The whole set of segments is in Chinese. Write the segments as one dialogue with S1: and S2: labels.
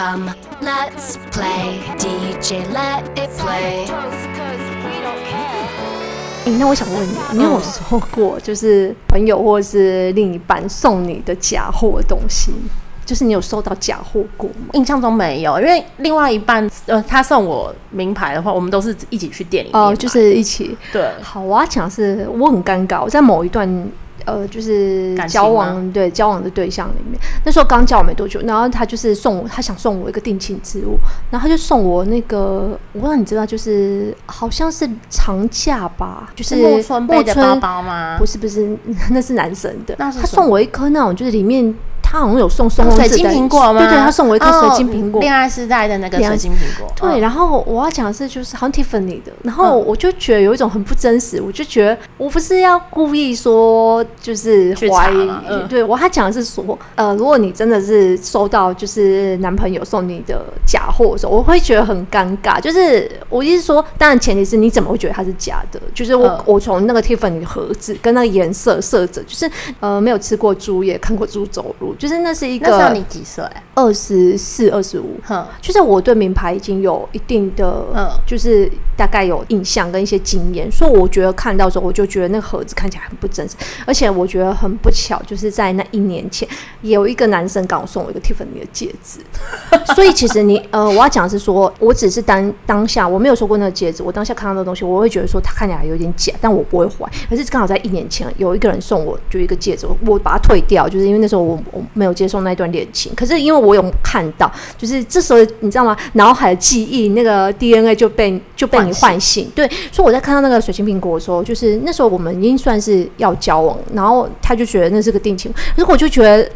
S1: Come, let's play DJ, let it play.
S2: 哎、欸，那我想问你，你有收过就是朋友或是另一半送你的假货的东西？就是你有收到假货过吗？
S3: 印象中没有，因为另外一半呃，他送我名牌的话，我们都是一起去店里面哦、呃，
S2: 就是一起。
S3: 对，
S2: 好，我要讲的是我很尴尬，我在某一段。呃，就是交往对交往的对象里面，那时候刚交往没多久，然后他就是送我，他想送我一个定情之物，然后他就送我那个，我不知道你知道，就是好像是长假吧，就是
S3: 木村背的包包吗？
S2: 不是不是，那是男生的，那他送我一颗那种，就是里面。他好像有送松
S3: 水晶苹果吗？
S2: 对对，他送我一颗水晶苹果，
S3: 恋爱时代的那个水晶苹果。
S2: 对，然后我要讲的是，就是好像 Tiffany 的，然后我就觉得有一种很不真实，我就觉得我不是要故意说就是怀疑，对我他讲的是说，呃，如果你真的是收到就是男朋友送你的假货的时候，我会觉得很尴尬。就是我意思说，当然前提是你怎么会觉得它是假的？就是我我从那个 Tiffany 的盒子跟那个颜色色泽，就是呃没有吃过猪也看过猪走路。就是那是一个，
S3: 那时候你几岁？
S2: 二十四、二十五。哼，就是我对名牌已经有一定的，嗯，就是大概有印象跟一些经验，所以我觉得看到时候我就觉得那个盒子看起来很不真实，而且我觉得很不巧，就是在那一年前有一个男生刚好送我一个 Tiffany 的戒指，所以其实你呃，我要讲的是说，我只是当当下我没有说过那个戒指，我当下看到那个东西，我会觉得说它看起来有点假，但我不会怀。可是刚好在一年前有一个人送我就一个戒指，我把它退掉，就是因为那时候我我。没有接受那段恋情，可是因为我有看到，就是这时候你知道吗？脑海的记忆那个 DNA 就被就被你唤醒，对。所以我在看到那个水晶苹果的时候，就是那时候我们已经算是要交往，然后他就觉得那是个定情，可是我就觉得。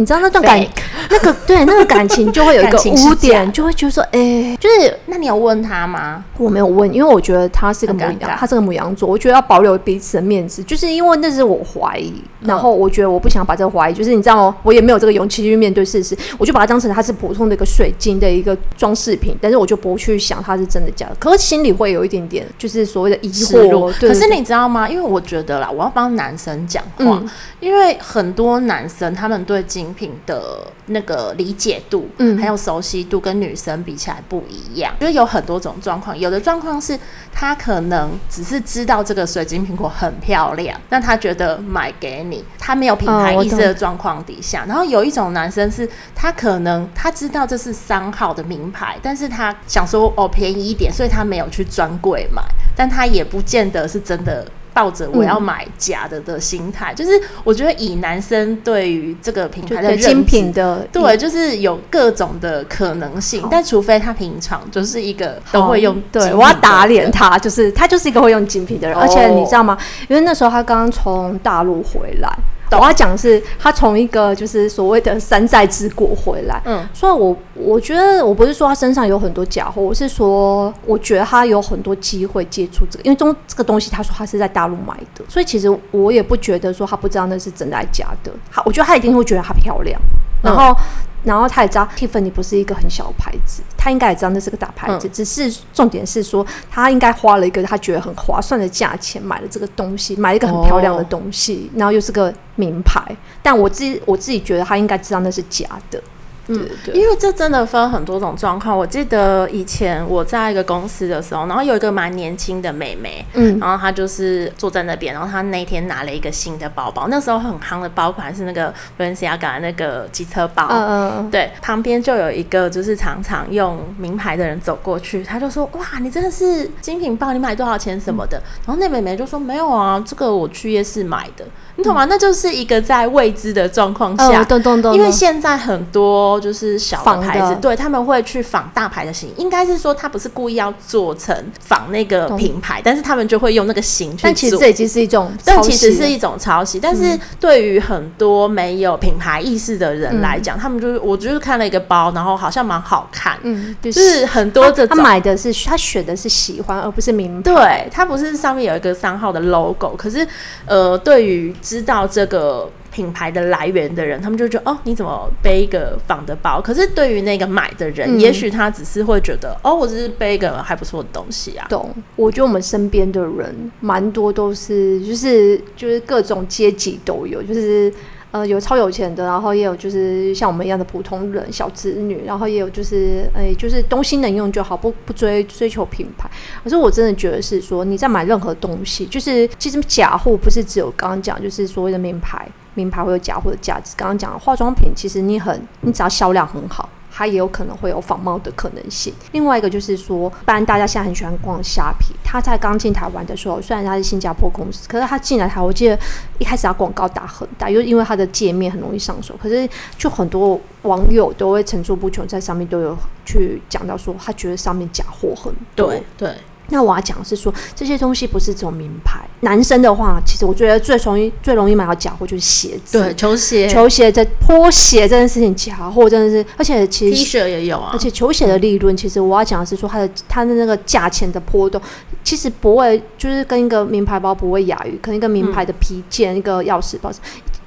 S2: 你知道那段感，那个对那个感情就会有一个 污点，就会觉得说，哎、欸，就是
S3: 那你有问他吗？
S2: 我没有问，因为我觉得他是个母羊，他是个母羊座，我觉得要保留彼此的面子，就是因为那是我怀疑，然后我觉得我不想把这个怀疑，就是你知道，我也没有这个勇气去面对事实，我就把它当成它是普通的一个水晶的一个装饰品，但是我就不去想它是真的假的，可是心里会有一点点就是所谓的疑惑。
S3: 可是你知道吗？因为我觉得啦，我要帮男生讲话、嗯，因为很多男生他们对金品的那个理解度，嗯，还有熟悉度跟女生比起来不一样，就是有很多种状况。有的状况是他可能只是知道这个水晶苹果很漂亮，那他觉得买给你，他没有品牌意识的状况底下。然后有一种男生是，他可能他知道这是三号的名牌，但是他想说哦便宜一点，所以他没有去专柜买，但他也不见得是真的。抱着我要买假的的心态、嗯，就是我觉得以男生对于这个品牌的
S2: 精品的，
S3: 对，就是有各种的可能性，但除非他平常就是一个都会用，
S2: 对，我要打脸他，就是他就是一个会用精品的人，而且你知道吗？因为那时候他刚刚从大陆回来。我要讲的是，他从一个就是所谓的山寨之国回来，嗯，所以我我觉得我不是说他身上有很多假货，我是说我觉得他有很多机会接触这个，因为中这个东西他说他是在大陆买的，所以其实我也不觉得说他不知道那是真的还是假的，好，我觉得他一定会觉得她漂亮，然后。然后他也知道 Tiffany 不是一个很小的牌子，他应该也知道那是个大牌子，嗯，只是重点是说他应该花了一个他觉得很划算的价钱买了这个东西，买了一个很漂亮的东西，哦，然后又是个名牌，但我自己我自己觉得他应该知道那是假的。
S3: 嗯，因为这真的分很多种状况。我记得以前我在一个公司的时候，然后有一个蛮年轻的妹妹，嗯，然后她就是坐在那边，然后她那天拿了一个新的包包，那时候很夯的包款是那个 Balenciaga 那个机车包，嗯嗯，对，旁边就有一个就是常常用名牌的人走过去，他就说：“哇，你真的是精品包，你买多少钱什么的？”嗯，然后那妹妹就说：“没有啊，这个我去夜市买的。”你懂吗？那就是一个在未知的状况下，嗯，因为现在很多。就是小的牌子，对，他们会去仿大牌的型，应该是说他不是故意要做成仿那个品牌，但是他们就会用那个型去做。
S2: 但其实这已经是一种，
S3: 但其实是一种抄袭。但是对于很多没有品牌意识的人来讲，嗯，他们就是我就是看了一个包，然后好像蛮好看，嗯，就是很多这种
S2: 他买的是他选的是喜欢，而不是名牌。
S3: 对，他不是上面有一个商号的 logo，可是呃，对于知道这个。品牌的来源的人，他们就觉得哦，你怎么背一个仿的包？可是对于那个买的人，嗯、也许他只是会觉得哦，我只是背一个还不错的东西啊。
S2: 懂？我觉得我们身边的人蛮多都是，就是就是各种阶级都有，就是呃有超有钱的，然后也有就是像我们一样的普通人小子女，然后也有就是哎就是东西能用就好，不不追追求品牌。可是我真的觉得是说你在买任何东西，就是其实假货不是只有刚刚讲，就是所谓的名牌，名牌会有假货的价值。刚刚讲化妆品，其实你很你只要销量很好。它也有可能会有仿冒的可能性。另外一个就是说，不然大家现在很喜欢逛虾皮。他在刚进台湾的时候，虽然他是新加坡公司，可是他进来台，我记得一开始他广告打很大，又因为他的界面很容易上手。可是就很多网友都会层出不穷，在上面都有去讲到说，他觉得上面假货很多。
S3: 对。
S2: 那我要讲的是说，这些东西不是这种名牌。男生的话，其实我觉得最容易、最容易买到假货就是鞋子，
S3: 对，球鞋、
S2: 球鞋这拖鞋这件事情，假货真的是，而且其实
S3: T 恤也有啊。
S2: 而且球鞋的利润，其实我要讲的是说，它的它的那个价钱的波动，其实不会就是跟一个名牌包不会亚于，可能一个名牌的皮件、嗯、一个钥匙包。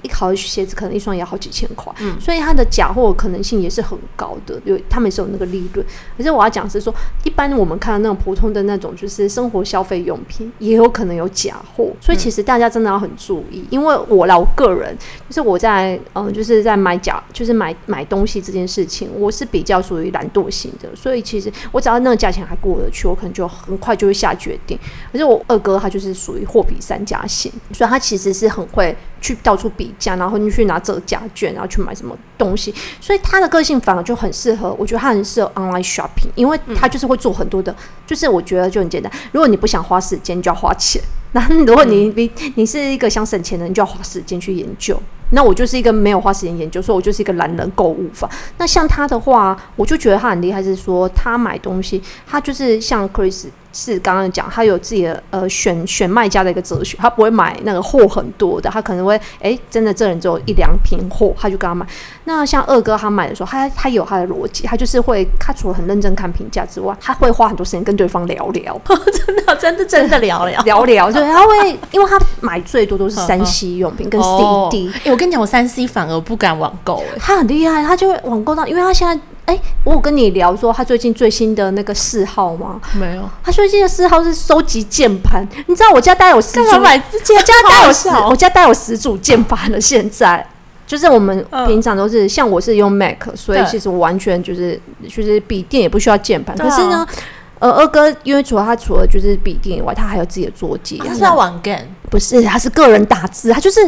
S2: 一好的鞋子可能一双也要好几千块，嗯，所以它的假货可能性也是很高的，有他们是有那个利润。可是我要讲是说，一般我们看到那种普通的那种就是生活消费用品，也有可能有假货，所以其实大家真的要很注意。因为我啦，我个人就是我在嗯，就是在买假，就是买买东西这件事情，我是比较属于懒惰型的，所以其实我只要那个价钱还过得去，我可能就很快就会下决定。可是我二哥他就是属于货比三家型，所以他其实是很会去到处比价。然后你去拿折价券，然后去买什么东西，所以他的个性反而就很适合。我觉得他很适合 online shopping，因为他就是会做很多的，嗯、就是我觉得就很简单。如果你不想花时间，你就要花钱。那如果你你你是一个想省钱的人，你就要花时间去研究。那我就是一个没有花时间研究，所以我就是一个懒人购物法。那像他的话，我就觉得他很厉害，是说他买东西，他就是像 Chris。是刚刚讲，他有自己的呃选选卖家的一个哲学，他不会买那个货很多的，他可能会哎，真的这人只有一两瓶货，他就跟他买。那像二哥他买的时候，他他有他的逻辑，他就是会，他除了很认真看评价之外，他会花很多时间跟对方聊聊，
S3: 真的真的真的聊聊
S2: 聊聊，对，他会，因为他买最多都是三 C 用品跟 CD。
S3: 哎、哦，我跟你讲，我三 C 反而不敢网购，哎，
S2: 他很厉害，他就会网购到，因为他现在。哎、欸，我有跟你聊说他最近最新的那个嗜好吗？
S3: 没有，
S2: 他最近的嗜好是收集键盘。你知道我家带有十组，我家带有十，我家带有十组键盘了。现在就是我们平常都是、嗯、像我是用 Mac，所以其实我完全就是就是笔电也不需要键盘。可是呢，呃，二哥因为除了他除了就是笔电以外，他还有自己的桌机。
S3: 他是要玩 game？
S2: 不是，他是个人打字。他就是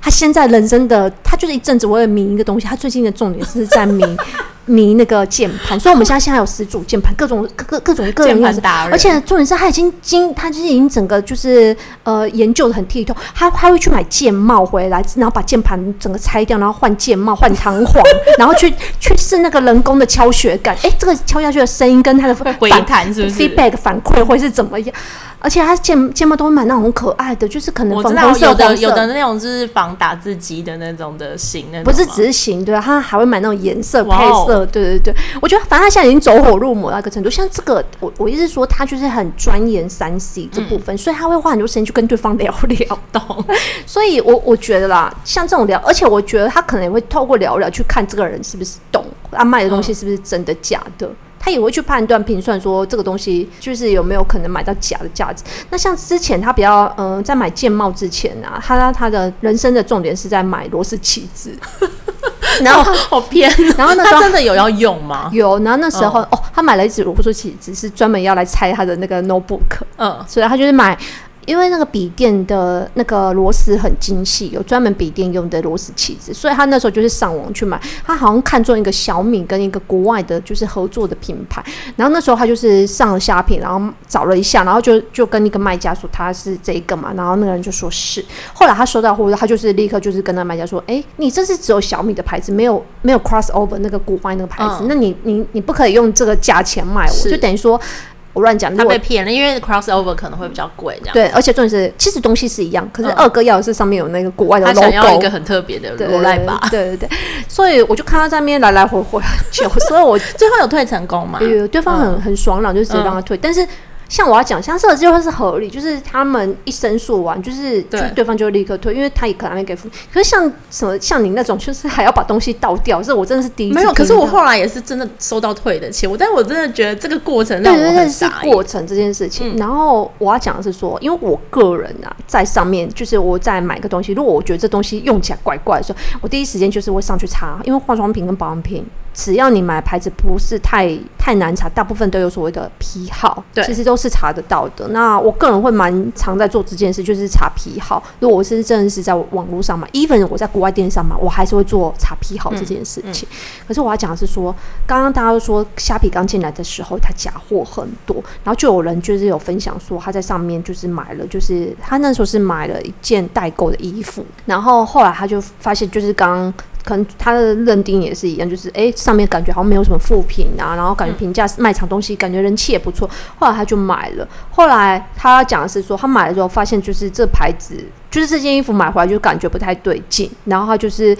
S2: 他现在人生的，他就是一阵子我会迷一个东西。他最近的重点是在迷。迷那个键盘，所以我们现在现在有十组键盘，各种各各各种个人样子，而且重点是他已经经他就是已经整个就是呃研究的很剔透，他他会去买键帽回来，然后把键盘整个拆掉，然后换键帽换弹簧，然后去去试那个人工的敲学感，哎、欸，这个敲下去的声音跟他的
S3: 反弹是不是
S2: feedback 反馈会是怎么样？而且他键键帽都会买那种很可爱的，就是可能粉红色、
S3: 有的有的那种就是仿打字机的那种的型，
S2: 不是只是型对吧？他还会买那种颜色配色，对对对。我觉得反正他现在已经走火入魔那个程度，像这个我我意思说他就是很钻研三 C 这部分，嗯、所以他会花很多时间去跟对方聊聊。懂。所以我我觉得啦，像这种聊，而且我觉得他可能也会透过聊聊去看这个人是不是懂，他卖的东西是不是真的假的。嗯他也会去判断评算，说这个东西就是有没有可能买到假的价值。那像之前他比较，嗯、呃，在买键帽之前啊，他他的人生的重点是在买螺丝起子，然后
S3: 好偏。
S2: 然后那时候
S3: 他真的有要用吗？
S2: 有。然后那时候哦，哦，他买了一支螺丝起子，是专门要来拆他的那个 notebook。嗯，所以他就是买。因为那个笔电的那个螺丝很精细，有专门笔电用的螺丝起子，所以他那时候就是上网去买。他好像看中一个小米跟一个国外的，就是合作的品牌。然后那时候他就是上了虾皮，然后找了一下，然后就就跟那个卖家说他是这个嘛，然后那个人就说是。后来他收到货，他就是立刻就是跟那卖家说：“哎，你这是只有小米的牌子，没有没有 crossover 那个国外那个牌子，嗯、那你你你不可以用这个价钱卖我，就等于说。”我乱讲，
S3: 他被骗了，因为 crossover 可能会比较贵，这样。
S2: 对，而且重点是，其实东西是一样，可是二哥要的是上面有那个国外的 logo，
S3: 他想要一个很特别的 logo 吧？
S2: 对对对，所以我就看他在那边来来回回很久，所以我
S3: 最后有退成功嘛？
S2: 对，对方很很爽朗，就直接让他退。但是像我要讲，像这个就是合理，就是他们一申诉完，就是对就对方就立刻退，因为他也可能没给付。可是像什么像你那种，就是还要把东西倒掉，这我真的是第一次。
S3: 没有，可是我后来也是真的收到退的钱，我但是我真的觉得这个过程让我很傻眼。
S2: 对对对，是过程这件事情。嗯、然后我要讲的是说，因为我个人啊，在上面就是我在买个东西，如果我觉得这东西用起来怪怪的时候，我第一时间就是会上去查，因为化妆品跟保养品。只要你买牌子不是太太难查，大部分都有所谓的批号，对，其实都是查得到的。那我个人会蛮常在做这件事，就是查批号。如果我是真的是在网络上买，even 我在国外电商买，我还是会做查批号这件事情。嗯嗯、可是我要讲的是说，刚刚大家都说虾皮刚进来的时候，它假货很多，然后就有人就是有分享说他在上面就是买了，就是他那时候是买了一件代购的衣服，然后后来他就发现就是刚。可能他的认定也是一样，就是哎、欸，上面感觉好像没有什么负评啊，然后感觉评价卖场东西感觉人气也不错，后来他就买了。后来他讲的是说，他买了之后发现就是这牌子，就是这件衣服买回来就感觉不太对劲，然后他就是。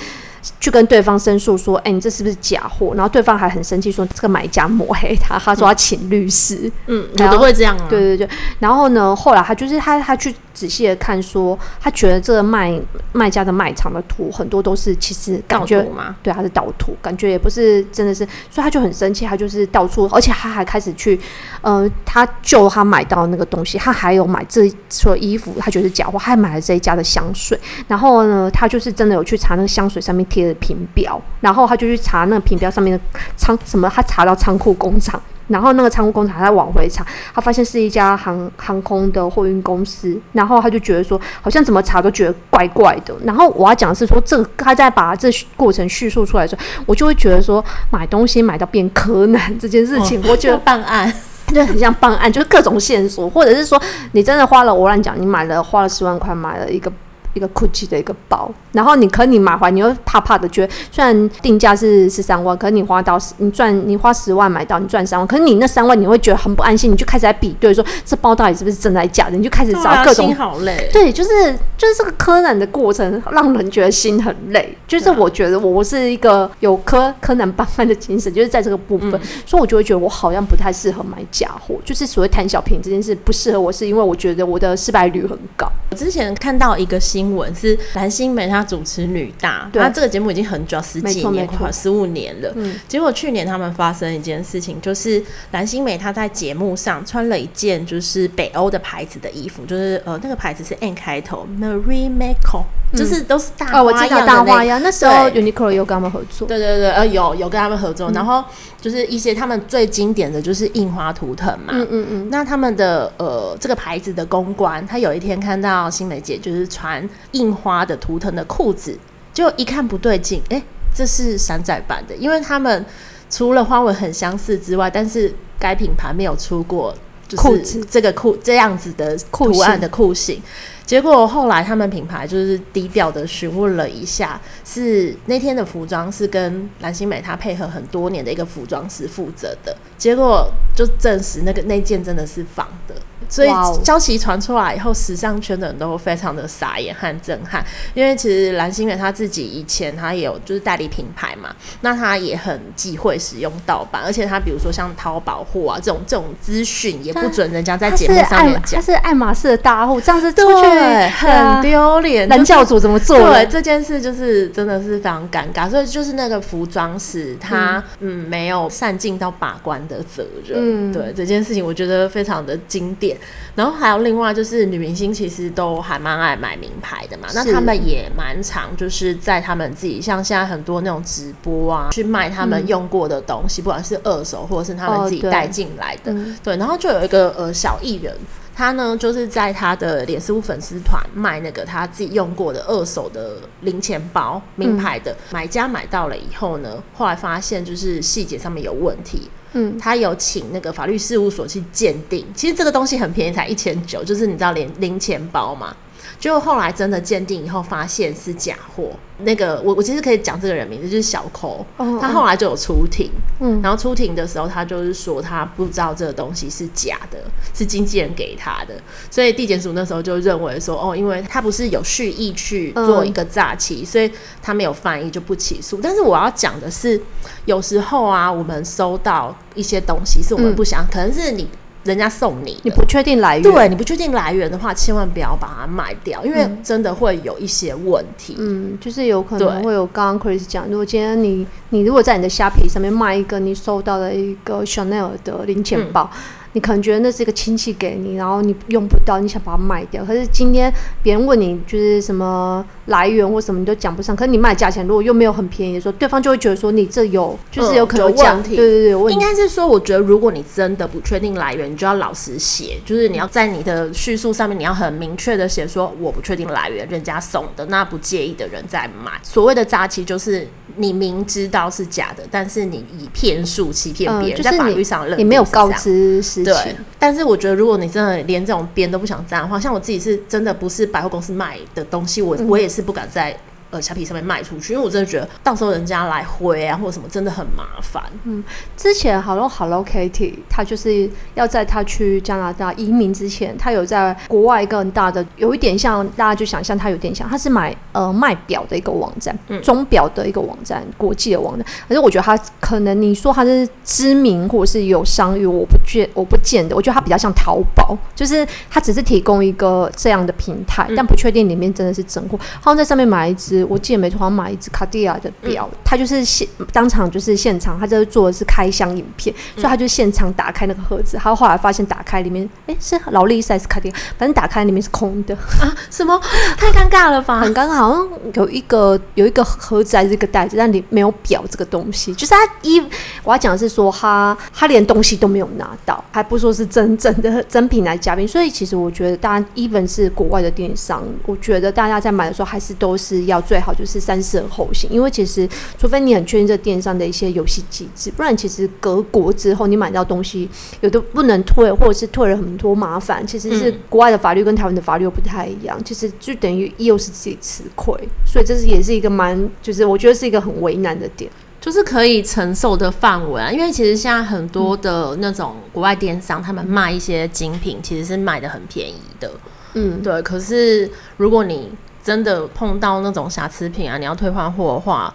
S2: 去跟对方申诉说：“哎、欸，你这是不是假货？”然后对方还很生气说：“这个买家抹黑他，他说要请律师。”嗯，
S3: 有的会这样啊。
S2: 对对对。然后呢，后来他就是他他去仔细的看说，他觉得这个卖卖家的卖场的图很多都是其实感觉？对，他是盗图，感觉也不是真的是，所以他就很生气，他就是到处，而且他还开始去，呃，他就他买到那个东西，他还有买这所有衣服，他觉得是假货，他还买了这一家的香水。然后呢，他就是真的有去查那个香水上面。贴的品标，然后他就去查那个品标上面的仓什么，他查到仓库工厂，然后那个仓库工厂他往回查，他发现是一家航航空的货运公司，然后他就觉得说，好像怎么查都觉得怪怪的。然后我要讲的是说，这个他在把这过程叙述出来的时候，我就会觉得说，买东西买到变柯南这件事情，我觉得
S3: 办案
S2: 就很像办案，就是各种线索，或者是说你真的花了，我乱讲，你买了花了十万块买了一个。一个 Gucci 的一个包，然后你可你买回来，你又怕怕的，觉得虽然定价是十三万，可是你花到你赚你花十万买到，你赚三万，可是你那三万你会觉得很不安心，你就开始在比对说这包到底是不是真的假的，你就开始找各种，
S3: 心好累。
S2: 对，就是就是这个柯南的过程让人觉得心很累。就是我觉得我是一个有柯柯南办案的精神，就是在这个部分，嗯、所以我就会觉得我好像不太适合买假货，就是所谓贪小便宜这件事不适合我，是因为我觉得我的失败率很高。
S3: 我之前看到一个新。新闻是蓝心湄，她主持女大，她这个节目已经很久，十几年，快十五年了。嗯，结果去年他们发生一件事情，就是蓝心湄她在节目上穿了一件就是北欧的牌子的衣服，就是呃那个牌子是 N 开头，Marimekko，就是都是大花样大花样。
S2: 那时候 Uniqlo 有跟他们合作，
S3: 对对对，呃有有跟他们合作，嗯、然后就是一些他们最经典的就是印花图腾嘛，嗯嗯嗯。那他们的呃这个牌子的公关，他有一天看到新梅姐就是穿。印花的图腾的裤子，就一看不对劲，哎、欸，这是山寨版的，因为他们除了花纹很相似之外，但是该品牌没有出过就是这个裤这样子的图案的裤型。结果后来他们品牌就是低调的询问了一下，是那天的服装是跟蓝心美她配合很多年的一个服装师负责的，结果就证实那个那件真的是仿的。所以消息传出来以后，时尚圈的人都非常的傻眼和震撼，因为其实蓝心湄她自己以前他也有就是代理品牌嘛，那他也很忌讳使用盗版，而且他比如说像淘宝货啊这种这种资讯也不准人家在节目上面讲，
S2: 他是爱马仕的大户，这样子出去
S3: 对很丢脸，
S2: 男教主怎么做？
S3: 对这件事就是真的是非常尴尬，所以就是那个服装师他嗯，嗯没有善尽到把关的责任，嗯、对这件事情我觉得非常的经典。然后还有另外就是女明星其实都还蛮爱买名牌的嘛，那他们也蛮常就是在他们自己像现在很多那种直播啊，去卖他们用过的东西，嗯、不管是二手或者是他们自己带进来的。哦对，嗯、对，然后就有一个呃小艺人，他呢就是在他的脸书粉丝团卖那个他自己用过的二手的零钱包，名牌的，嗯、买家买到了以后呢，后来发现就是细节上面有问题。嗯，他有请那个法律事务所去鉴定，其实这个东西很便宜，才一千九，就是你知道零零钱包嘛。就后来真的鉴定以后，发现是假货。那个我我其实可以讲这个人名字，就是小抠。哦、他后来就有出庭，嗯，然后出庭的时候，他就是说他不知道这个东西是假的，是经纪人给他的。所以地检署那时候就认为说，哦，因为他不是有蓄意去做一个诈欺，嗯、所以他没有犯意就不起诉。但是我要讲的是，有时候啊，我们收到一些东西是我们不想，嗯、可能是你。人家送你，
S2: 你不确定来源，
S3: 对，你不确定来源的话，千万不要把它卖掉，因为真的会有一些问题。
S2: 嗯，就是有可能会有刚刚 Chris 讲，如果今天你你如果在你的虾皮上面卖一个你收到的一个 Chanel 的零钱包。嗯你可能觉得那是一个亲戚给你，然后你用不到，你想把它卖掉。可是今天别人问你就是什么来源或什么，你都讲不上。可是你卖价钱如果又没有很便宜的时候，对方就会觉得说你这有就是有可能有问题。对对对。
S3: 应该是说，我觉得如果你真的不确定来源，你就要老实写，就是你要在你的叙述上面你要很明确的写说我不确定来源，人家送的，那不介意的人再买。所谓的诈欺就是你明知道是假的，但是你以骗术欺骗别人，就在法律上认
S2: 你没有告知
S3: 对，但是我觉得，如果你真的连这种边都不想沾的话，像我自己是真的不是百货公司卖的东西，我我也是是不敢再呃，虾皮上面卖出去，因为我真的觉得到时候人家来回啊，或者什么，真的很麻烦。
S2: 嗯，之前 Hello Hello Kitty，他就是要在他去加拿大移民之前，他有在国外一个很大的，有一点像大家就想象他有点像，他是买呃卖表的一个网站，嗯，钟表的一个网站，国际的网站。可是我觉得他可能你说他是知名或者是有商誉，我不见我不见得，我觉得他比较像淘宝，就是他只是提供一个这样的平台，嗯、但不确定里面真的是真货。好像在上面买一只。我记得没错，好像买一只卡地亚的表，他、嗯、就是现当场就是现场，他就是做的是开箱影片，嗯、所以他就现场打开那个盒子，他后来发现打开里面，哎、欸，是劳力士还是卡地亚？反正打开里面是空的
S3: 啊！什么？太尴尬了吧？
S2: 很尴尬，好像有一个有一个盒子还是一个袋子，但里没有表这个东西。就是他一我要讲的是说他他连东西都没有拿到，还不说是真正的真品来嘉宾。所以其实我觉得，大家 even 是国外的电商，我觉得大家在买的时候还是都是要最好就是三思而后行，因为其实除非你很确定这电商的一些游戏机制，不然其实隔国之后你买到东西有的不能退，或者是退了很多麻烦，其实是国外的法律跟台湾的法律又不太一样，其实就等于又是自己吃亏，所以这是也是一个蛮，就是我觉得是一个很为难的点，
S3: 就是可以承受的范围啊。因为其实现在很多的那种国外电商，他们卖一些精品，其实是卖的很便宜的，嗯，对。可是如果你真的碰到那种瑕疵品啊，你要退换货的话，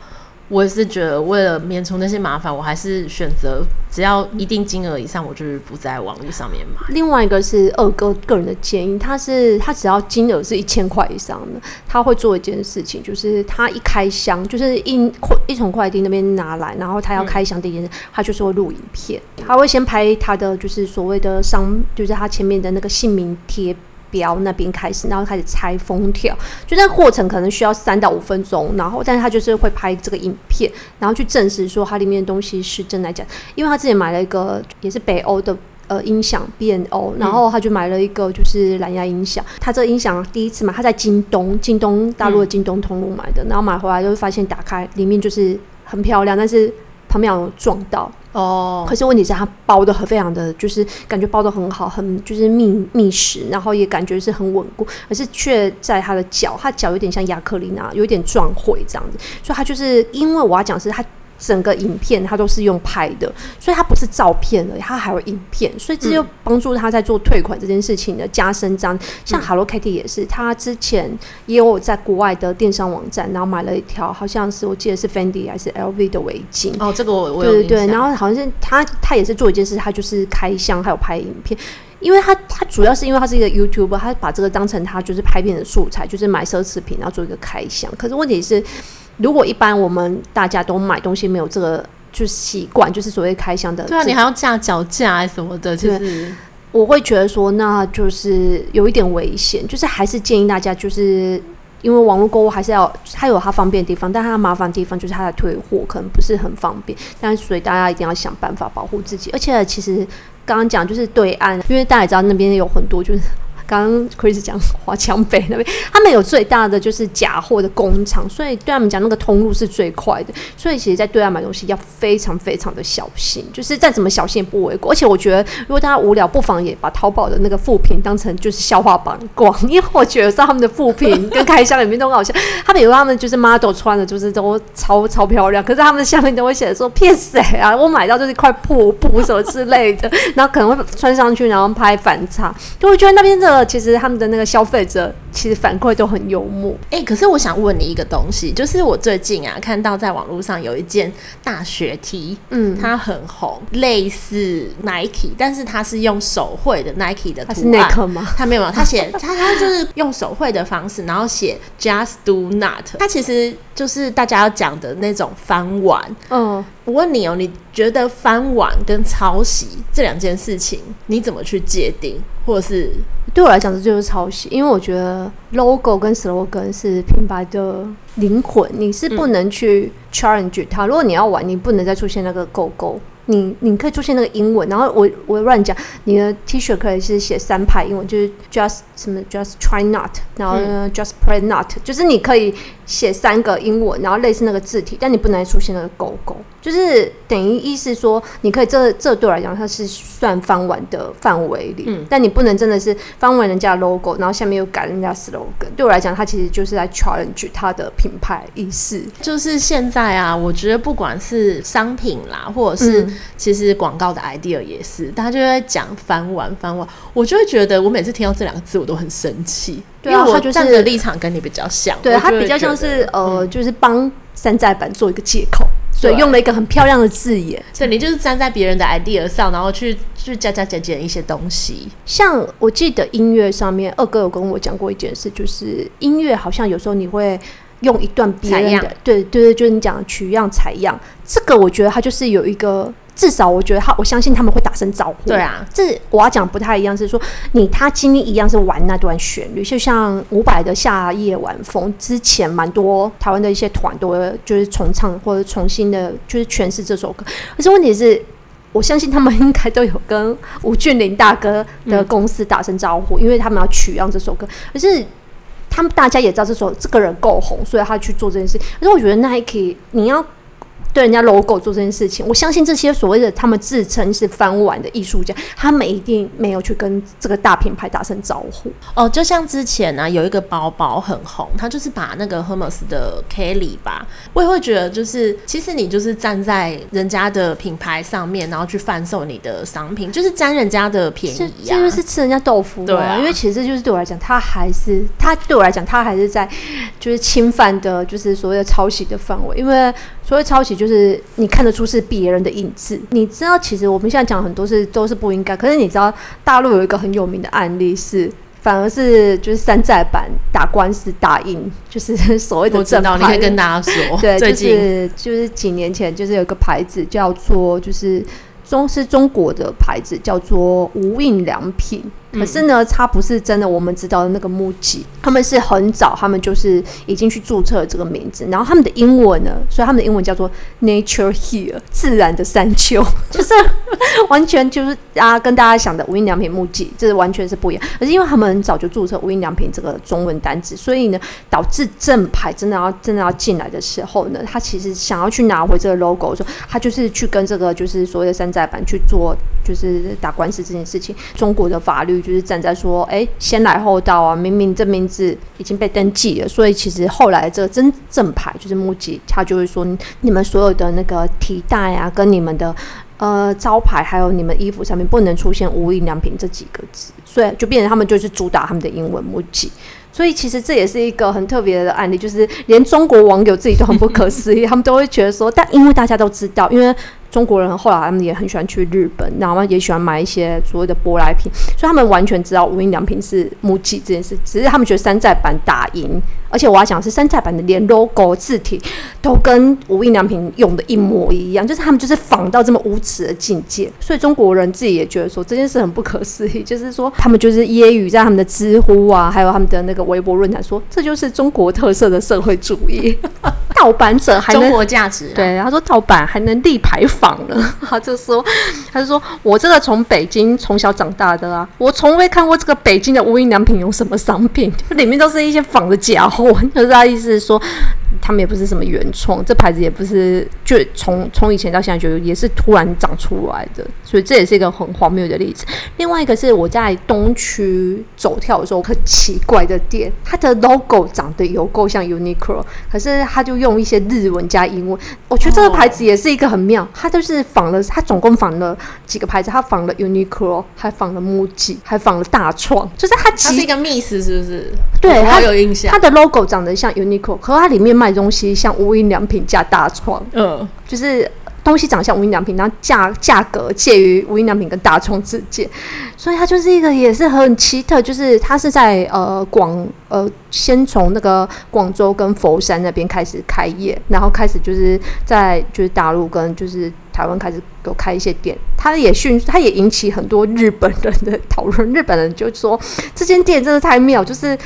S3: 我也是觉得为了免除那些麻烦，我还是选择只要一定金额以上，我就是不在网络上面买。
S2: 另外一个是二哥个人的建议，他是他只要金额是一千块以上的，他会做一件事情，就是他一开箱，就是一一从快递那边拿来，然后他要开箱第一件事，他就是会录影片，他会先拍他的就是所谓的商，就是他前面的那个姓名贴。标那边开始，然后开始拆封条，就这个过程可能需要三到五分钟。然后，但是他就是会拍这个影片，然后去证实说它里面的东西是真的假。因为他之前买了一个也是北欧的呃音响 B&O，然后他就买了一个就是蓝牙音响。他这个音响第一次买，他在京东，京东大陆的京东通路买的，然后买回来就会发现打开里面就是很漂亮，但是旁边有撞到。哦，可是问题是它包的很非常的就是感觉包的很好，很就是密密实，然后也感觉是很稳固，可是却在它的脚，它脚有点像亚克力那，有点撞毁这样子，所以它就是因为我要讲是它。整个影片它都是用拍的，所以它不是照片而已，它还有影片，所以这就帮助他在做退款这件事情的加深章。嗯、像 Hello Kitty 也是，他之前也有在国外的电商网站，然后买了一条，好像是我记得是 Fendi 还是 LV 的围巾。
S3: 哦，这个我我有
S2: 对对对，然后好像是他他也是做一件事，他就是开箱还有拍影片，因为他他主要是因为他是一个 YouTuber，他把这个当成他就是拍片的素材，就是买奢侈品然后做一个开箱。可是问题是。如果一般我们大家都买东西没有这个就是习惯，就是所谓开箱的，
S3: 对啊，你还要架脚架什么的，就是
S2: 我会觉得说，那就是有一点危险，就是还是建议大家，就是因为网络购物还是要它有它方便的地方，但它麻烦的地方就是它的退货可能不是很方便，但是所以大家一定要想办法保护自己，而且其实刚刚讲就是对岸，因为大家也知道那边有很多就是。刚刚 Chris 讲华强北那边，他们有最大的就是假货的工厂，所以对他们讲那个通路是最快的。所以其实，在对岸买东西要非常非常的小心，就是再怎么小心也不为过。而且我觉得，如果大家无聊，不妨也把淘宝的那个负评当成就是笑话榜逛，因为我觉得在他们的负评跟开箱里面都很好笑。他比如他们就是 model 穿的，就是都超超漂亮，可是他们下面都会写说骗谁啊？我买到就是一块破布什么之类的，然后可能会穿上去，然后拍反差，就会觉得那边的。个其实他们的那个消费者其实反馈都很幽默。
S3: 哎、欸，可是我想问你一个东西，就是我最近啊看到在网络上有一件大学 T，嗯，它很红，类似 Nike，但是它是用手绘的 Nike 的图案。吗？它没有，它写 它它就是用手绘的方式，然后写 Just Do Not，它其实就是大家要讲的那种翻玩。嗯，我问你哦，你觉得翻玩跟抄袭这两件事情，你怎么去界定？或者是
S2: 对我来讲，这就是抄袭，因为我觉得 logo 跟 slogan 是品牌的灵魂，你是不能去 challenge 它。如果你要玩，你不能再出现那个狗狗。你你可以出现那个英文，然后我我乱讲，你的 T 恤可以是写三排英文，就是 just 什么 just try not，然后呢 just pray not，就是你可以写三个英文，然后类似那个字体，但你不能出现那个勾勾，就是等于意思说，你可以这这对我来讲，它是算翻玩的范围里，嗯，但你不能真的是翻玩人家 logo，然后下面又改人家 slogan，对我来讲，它其实就是在 challenge 它的品牌意识。
S3: 就是现在啊，我觉得不管是商品啦，或者是、嗯。其实广告的 idea 也是，大家就在讲翻玩翻玩，我就会觉得我每次听到这两个字，我都很生气。对啊，因为我站的立场跟你比较像，
S2: 对，他比较像是呃，就是帮山寨版做一个借口，所以用了一个很漂亮的字眼。
S3: 对，你就是站在别人的 idea 上，然后去去加加减减一些东西。
S2: 像我记得音乐上面，二哥有跟我讲过一件事，就是音乐好像有时候你会。用一段别人的，对对对，就是你讲的取样采样，这个我觉得它就是有一个，至少我觉得他，我相信他们会打声招呼。
S3: 对啊，
S2: 这我要讲不太一样，是说你他今天一样是玩那段旋律，就像伍佰的《夏夜晚风》之前蛮多台湾的一些团都就是重唱或者重新的，就是诠释这首歌。可是问题是，我相信他们应该都有跟吴俊霖大哥的公司打声招呼，嗯，因为他们要取样这首歌，可是。他们大家也知道这时候这个人够红，所以他去做这件事。可是我觉得 Nike，你要对人家 logo 做这件事情，我相信这些所谓的他们自称是翻玩的艺术家，他们一定没有去跟这个大品牌打声招呼。
S3: 哦，就像之前呢、啊，有一个包包很红，他就是把那个 Hermes 的 Kelly 吧，我也会觉得就是，其实你就是站在人家的品牌上面，然后去贩售你的商品，就是占人家的便宜啊，
S2: 因为是吃人家豆腐。对啊，因为其实就是对我来讲，他还是他对我来讲，他还是在就是侵犯的，就是所谓的抄袭的范围，因为。所谓抄袭，就是你看得出是别人的影子。你知道，其实我们现在讲很多是都是不应该。可是你知道，大陆有一个很有名的案例是，反而是就是山寨版打官司打赢，就是所谓的正牌。
S3: 我知道，你可以跟大家说，
S2: 对，就是就是几年前，就是有个牌子叫做就是中是中国的牌子，叫做无印良品。可是呢，它不是真的我们知道的那个 MUJI，他们是很早，他们就是已经去注册了这个名字，然后他们的英文呢，所以他们的英文叫做 Nature Here，自然的山丘，就是完全就是啊，跟大家想的无印良品 MUJI，这是完全是不一样。可是因为他们很早就注册无印良品这个中文单字，所以呢，导致正牌真的要真的要进来的时候呢，他其实想要去拿回这个 logo 的时候，他就是去跟这个就是所谓的山寨版去做，就是打官司这件事情。中国的法律。就是站在说，哎、先来后到啊！明明这名字已经被登记了，所以其实后来这个真正牌就是 MUJI，他就会说，你们所有的那个提袋啊，跟你们的呃招牌，还有你们衣服上面不能出现无印良品这几个字，所以就变成他们就是主打他们的英文 MUJI。所以其实这也是一个很特别的案例，就是连中国网友自己都很不可思议，他们都会觉得说，但因为大家都知道，因为。中国人后来他们也很喜欢去日本，然后也喜欢买一些所谓的舶来品，所以他们完全知道无印良品是 MUJI 这件事，只是他们觉得山寨版打赢，而且我要讲是山寨版的连 logo 字体都跟无印良品用的一模一样，就是他们就是仿到这么无耻的境界，所以中国人自己也觉得说这件事很不可思议，就是说他们就是揶揄在他们的知乎啊，还有他们的那个微博论坛说，这就是中国特色的社会主义，盗版者还能
S3: 中国价值、啊，
S2: 对，他说盗版还能立牌坊。仿了，他就说，他就说我这个从北京从小长大的啊，我从未看过这个北京的无印良品有什么商品，里面都是一些仿的假货。就是他意思是说，他们也不是什么原创，这牌子也不是就从从以前到现在就也是突然长出来的，所以这也是一个很荒谬的例子。另另外一个是我在东区走跳的时候，很奇怪的店，它的 logo 长得有够像 Uniqlo，可是它就用一些日文加英文。我觉得这个牌子也是一个很妙，它就是仿了，它总共仿了几个牌子，它仿了 Uniqlo，还仿了 MUJI，还仿了大创，就是它其实它
S3: 是一个 miss 是不是？
S2: 对，
S3: 它有印象。
S2: 它的 logo 长得像 Uniqlo，可是它里面卖东西像无印良品加大创，嗯，就是。东西长相无印良品，然后价价格介于无印良品跟大创之间，所以它就是一个也是很奇特，就是它是在呃广呃先从那个广州跟佛山那边开始开业，然后开始就是在就是大陆跟就是台湾开始有开一些店，它也迅速，它也引起很多日本人的讨论，日本人就说这间店真的太妙，就是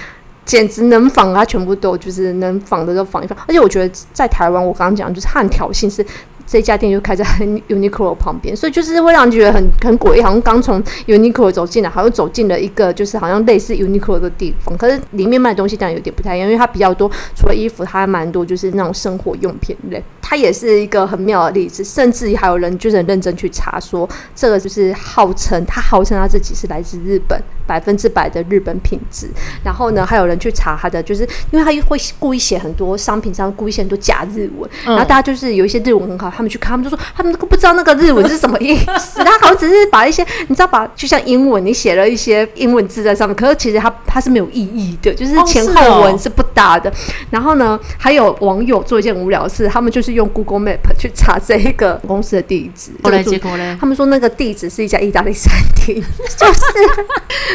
S2: 简直能仿啊全部都就是能仿的都仿一仿，而且我觉得在台湾我刚刚讲就是它很挑衅是。这家店就开在 Uniqlo 旁边，所以就是会让你觉得很很诡异，好像刚从 Uniqlo 走进来，好像走进了一个就是好像类似 Uniqlo 的地方。可是里面卖的东西当然有点不太一样，因为它比较多，除了衣服，它还蛮多就是那种生活用品类。它也是一个很妙的例子，甚至还有人就是很认真去查说，这个就是号称他号称他自己是来自日本，百分之百的日本品质。然后呢，还有人去查他的，就是因为他会故意写很多商品上故意写很多假日文，然后大家就是有一些日文很好，他们去看，他们就说他们都不知道那个日文是什么意思，他好像只是把一些你知道把就像英文，你写了一些英文字在上面，可是其实他他是没有意义的，就是前后文是不搭的。然后呢，还有网友做一件无聊事，他们就是。用 Google Map 去查这一个公司的地址，后来结果呢？他们说那个地址是一家意大利餐厅，就是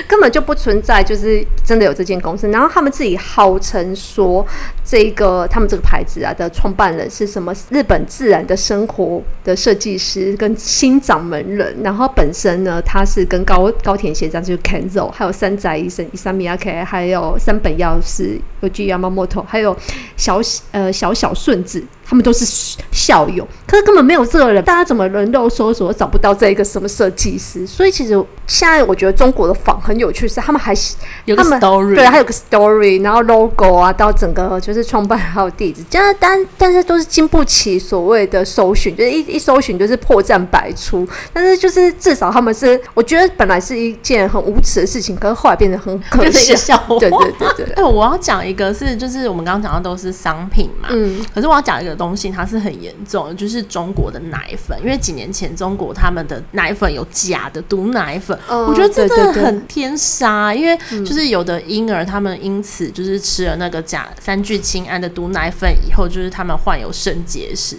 S2: 根本就不存在，就是真的有这间公司。然后他们自己号称说，这个他们这个牌子啊的创办人是什么日本自然的生活的设计师跟新掌门人。然后本身呢，他是跟高高田协章就是 Kenzo，还有三宅医生、伊萨米亚 K，，还有三本耀司、Yohji Yamamoto，还有小呃小小顺子。他们都是校友，可是根本没有这个人，大家怎么人肉搜索找不到这一个什么设计师？所以其实现在我觉得中国的仿很有趣，是他们还
S3: 有个 story，
S2: 对，还有个 story，然后 logo 啊，到整个就是创办还有地址，这样但但是都是经不起所谓的搜寻，就是一一搜寻就是破绽百出。但是就是至少他们是，我觉得本来是一件很无耻的事情，可是后来变得很可笑。对对对对。
S3: 哎，我要讲一个是，就是我们刚刚讲的都是商品嘛，嗯，可是我要讲一个。东西它是很严重的，就是中国的奶粉，因为几年前中国他们的奶粉有假的毒奶粉，嗯、我觉得这真的很天杀，因为就是有的婴儿他们因此就是吃了那个假三聚氰胺的毒奶粉以后，就是他们患有肾结石。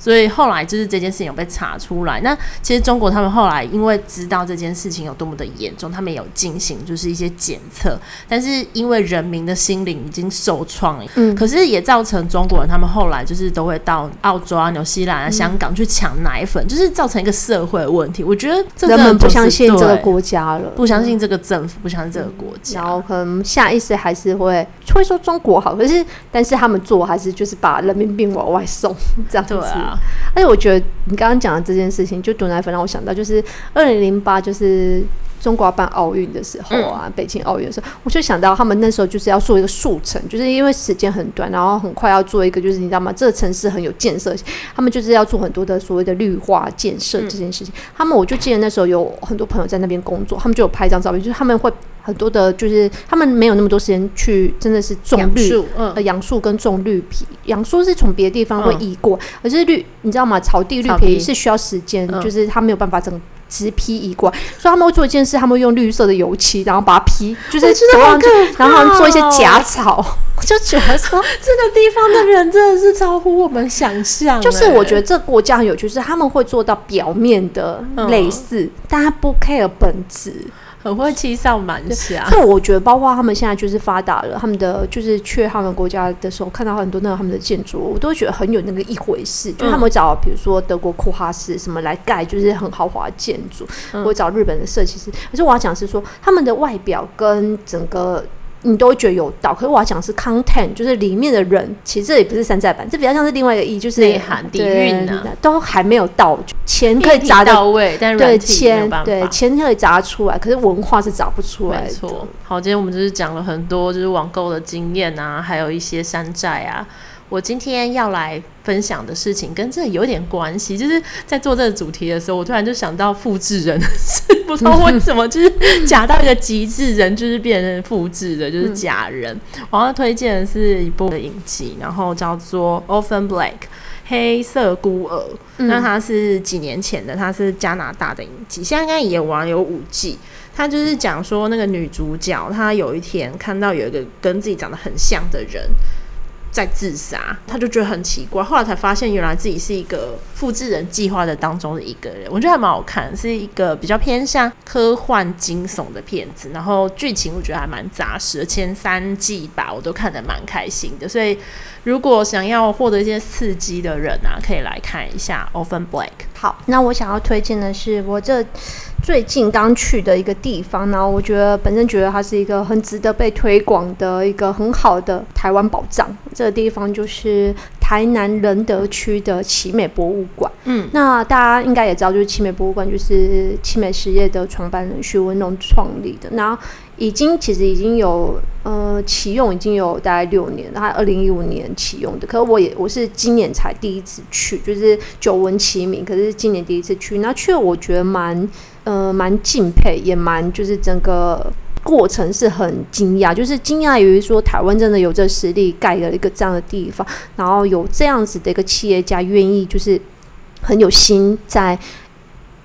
S3: 所以后来就是这件事情有被查出来。那其实中国他们后来因为知道这件事情有多么的严重，他们也有进行就是一些检测。但是因为人民的心灵已经受创，嗯，可是也造成中国人他们后来就是都会到澳洲啊、纽西兰啊、香港去抢奶粉，嗯，就是造成一个社会的问题。我觉得这
S2: 人们不相信这个国家了，
S3: 不相信这个政府，不相信这个国家，
S2: 然后可能下意识还是会会说中国好，可是但是他们做还是就是把人民币往外送 这样子。对啊。而且我觉得你刚刚讲的这件事情，就毒奶粉让我想到，就是二零零八，就是中国要办奥运的时候啊，嗯、北京奥运的时候，我就想到他们那时候就是要做一个速成，就是因为时间很短，然后很快要做一个，就是你知道吗？这个城市很有建设性，他们就是要做很多的所谓的绿化建设这件事情。嗯、他们我就记得那时候有很多朋友在那边工作，他们就有拍一张照片，就是他们会。很多的，就是他们没有那么多时间去，真的是种绿，嗯，杨树跟种绿皮，杨树是从别的地方会移过，可是绿，你知道吗？草地绿皮是需要时间，就是他没有办法整个直批移过来，所以他们会做一件事，他们会用绿色的油漆，然后把它批，就是然后做一些假草，我就觉得说 这个地方的人真的是超乎我们想象。就是我觉得这个国家很有趣，是他们会做到表面的类似，但他不 care 本质。
S3: 很会欺上瞒下，
S2: 所以我觉得，包括他们现在就是发达了，他们的就是去他们国家的时候，看到很多那个他们的建筑，我都觉得很有那个一回事。嗯、就他们找比如说德国库哈斯什么来盖，就是很豪华的建筑，或找日本的设计师。可是我要讲是说，他们的外表跟整个。你都会觉得有道，可是我要讲是 content，就是里面的人，其实这也不是山寨版，这比较像是另外一个意，就是
S3: 内涵底蕴呢，
S2: 都还没有到，钱可以砸
S3: 到位，但是
S2: 对钱对钱可以砸出来，可是文化是砸不出来的。没错。
S3: 好，今天我们就是讲了很多，就是网购的经验啊，还有一些山寨啊。我今天要来分享的事情跟这有点关系，就是在做这个主题的时候，我突然就想到复制人不知道为什么，就是假到一个极致，人就是变成复制的，就是假人。嗯、我要推荐的是一部的影集，然后叫做《Orphan Black》黑色孤儿。嗯、那它是几年前的，它是加拿大的影集，现在应该也完有五季。它就是讲说那个女主角，她有一天看到有一个跟自己长得很像的人。在自杀，他就觉得很奇怪。后来才发现，原来自己是一个复制人计划的当中的一个人。我觉得还蛮好看，是一个比较偏向科幻惊悚的片子。然后剧情我觉得还蛮扎实的，前三季吧我都看得蛮开心的。所以如果想要获得一些刺激的人啊，可以来看一下《Open Black》。
S2: 好，那我想要推荐的是我这最近刚去的一个地方，然后我觉得本身觉得它是一个很值得被推广的一个很好的台湾宝藏。这个地方就是台南仁德区的奇美博物馆。嗯，那大家应该也知道，就是奇美博物馆就是奇美实业的创办人徐文龙创立的。然后已经其实已经有呃启用已经有大概六年，他二零一五年启用的。可是我也我是今年才第一次去，就是久闻其名，可是今年第一次去。那去了我觉得蛮呃蛮敬佩，也蛮就是整个过程是很惊讶，就是惊讶于说台湾真的有这实力盖了一个这样的地方，然后有这样子的一个企业家愿意就是很有心在。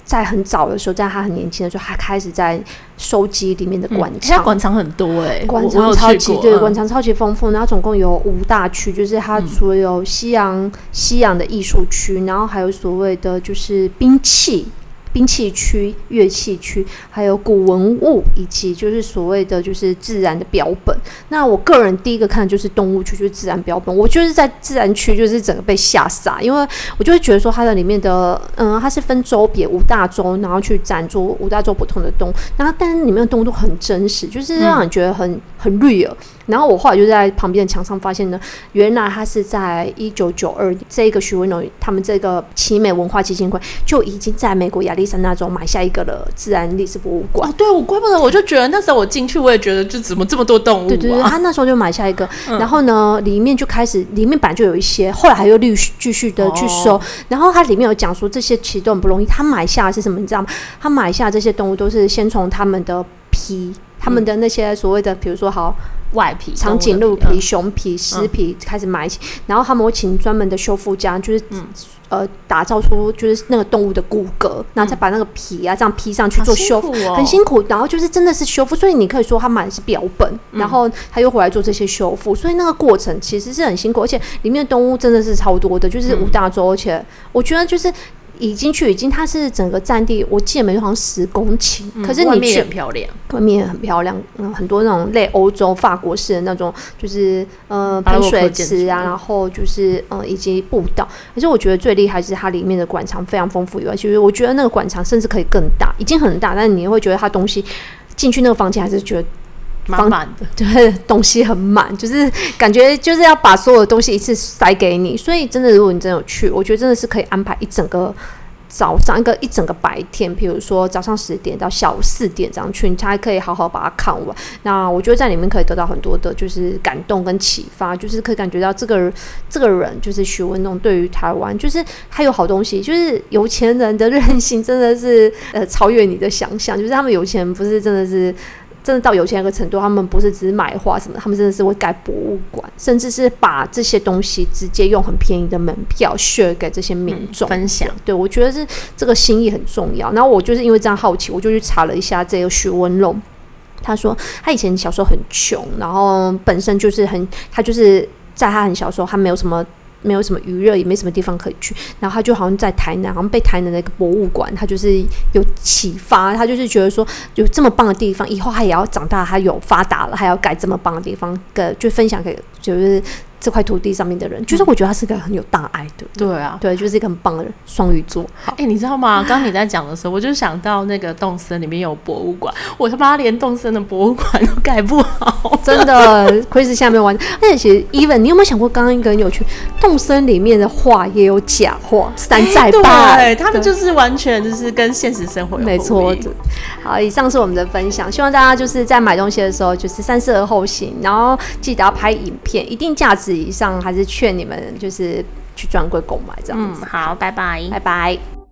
S2: 在很早的时候，在他很年轻的时候，他开始在收集里面的馆藏。
S3: 他馆藏很多哎、欸，
S2: 馆藏超级对，馆藏超级丰富。然后总共有五大区，就是它除了有西洋、嗯、西洋的艺术区，然后还有所谓的就是兵器。兵器区、乐器区，还有古文物，以及就是所谓的就是自然的标本。那我个人第一个看的就是动物区，就是自然标本。我就是在自然区，就是整个被吓傻，因为我就会觉得说它的里面的，嗯，它是分州别五大洲，然后去展出五大洲不同的动物，然后但是里面的动物都很真实，就是让人觉得很很 real。然后我后来就在旁边的墙上发现呢，原来他是在一九九二年，这个徐文龙他们这个奇美文化基金会就已经在美国亚利桑那州买下一个了自然历史博物馆。
S3: 哦，对，我怪不得，我就觉得那时候我进去，我也觉得就怎么这么多动物啊。
S2: 对对对，他那时候就买下一个，嗯、然后呢，里面就开始里面本来就有一些，后来还又继续继续的去收。哦、然后它里面有讲说这些其实都很不容易，他买下的是什么？你知道吗？他买下这些动物都是先从他们的皮，他们的那些所谓的，比如说好。
S3: 外皮、
S2: 长颈鹿皮、熊皮、狮皮开始买起，嗯、然后他们会请专门的修复家，就是、嗯、呃打造出就是那个动物的骨骼，然后再把那个皮啊这样披上去做修复，哦、很辛苦。然后就是真的是修复，所以你可以说他买的是标本，嗯、然后他又回来做这些修复，所以那个过程其实是很辛苦，而且里面的动物真的是超多的，就是五大洲，而且我觉得就是。已经去，已经它是整个占地，我记得没错，好像十公顷。嗯、可是你去，外面很漂亮，外面很漂亮，嗯，很多那种类欧洲、法国式的那种，就是呃喷水池啊，然后就是呃以及步道。可是我觉得最厉害是它里面的馆藏非常丰富以外，其实我觉得那个馆藏甚至可以更大，已经很大，但是你会觉得它东西进去那个房间还是觉得。满满的，就是东西很满，就是感觉就是要把所有的东西一次塞给你，所以真的，如果你真的有去，我觉得真的是可以安排一整个早上一个一整个白天，比如说早上十点到下午四点这样去，你才可以好好把它看完。那我觉得在里面可以得到很多的，就是感动跟启发，就是可以感觉到这个这个人就是徐文龙对于台湾，就是他有好东西，就是有钱人的任性真的是呃超越你的想象，就是他们有钱人不是真的是。真的到有钱那个程度，他们不是只是买画什么，他们真的是会盖博物馆，甚至是把这些东西直接用很便宜的门票 share 给这些民众、嗯、分享。对，我觉得是这个心意很重要。然后我就是因为这样好奇，我就去查了一下这个徐文龙。他说他以前小时候很穷，然后本身就是很，他就是在他很小时候，他没有什么。没有什么娱乐，也没什么地方可以去。然后他就好像在台南，好像被台南的一个博物馆，他就是有启发，他就是觉得说有这么棒的地方，以后他也要长大，他有发达了，还要盖这么棒的地方，个就分享给就是。这块土地上面的人，就是我觉得他是个很有大爱的。对啊，对，就是一个很棒的人。双鱼座。哎、欸，你知道吗？刚刚你在讲的时候，我就想到那个动森里面有博物馆，我他妈连动森的博物馆都盖不好，真的。Chris 下面玩，而且其实 Even，你有没有想过，刚刚一个很有趣，动森里面的画也有假画，山寨版，对，他们就是完全就是跟现实生活有没错。好，以上是我们的分享，希望大家就是在买东西的时候就是三思而后行，然后记得要拍影片，一定价值。以上还是劝你们，就是去专柜购买这样子。嗯，好，拜拜，拜拜。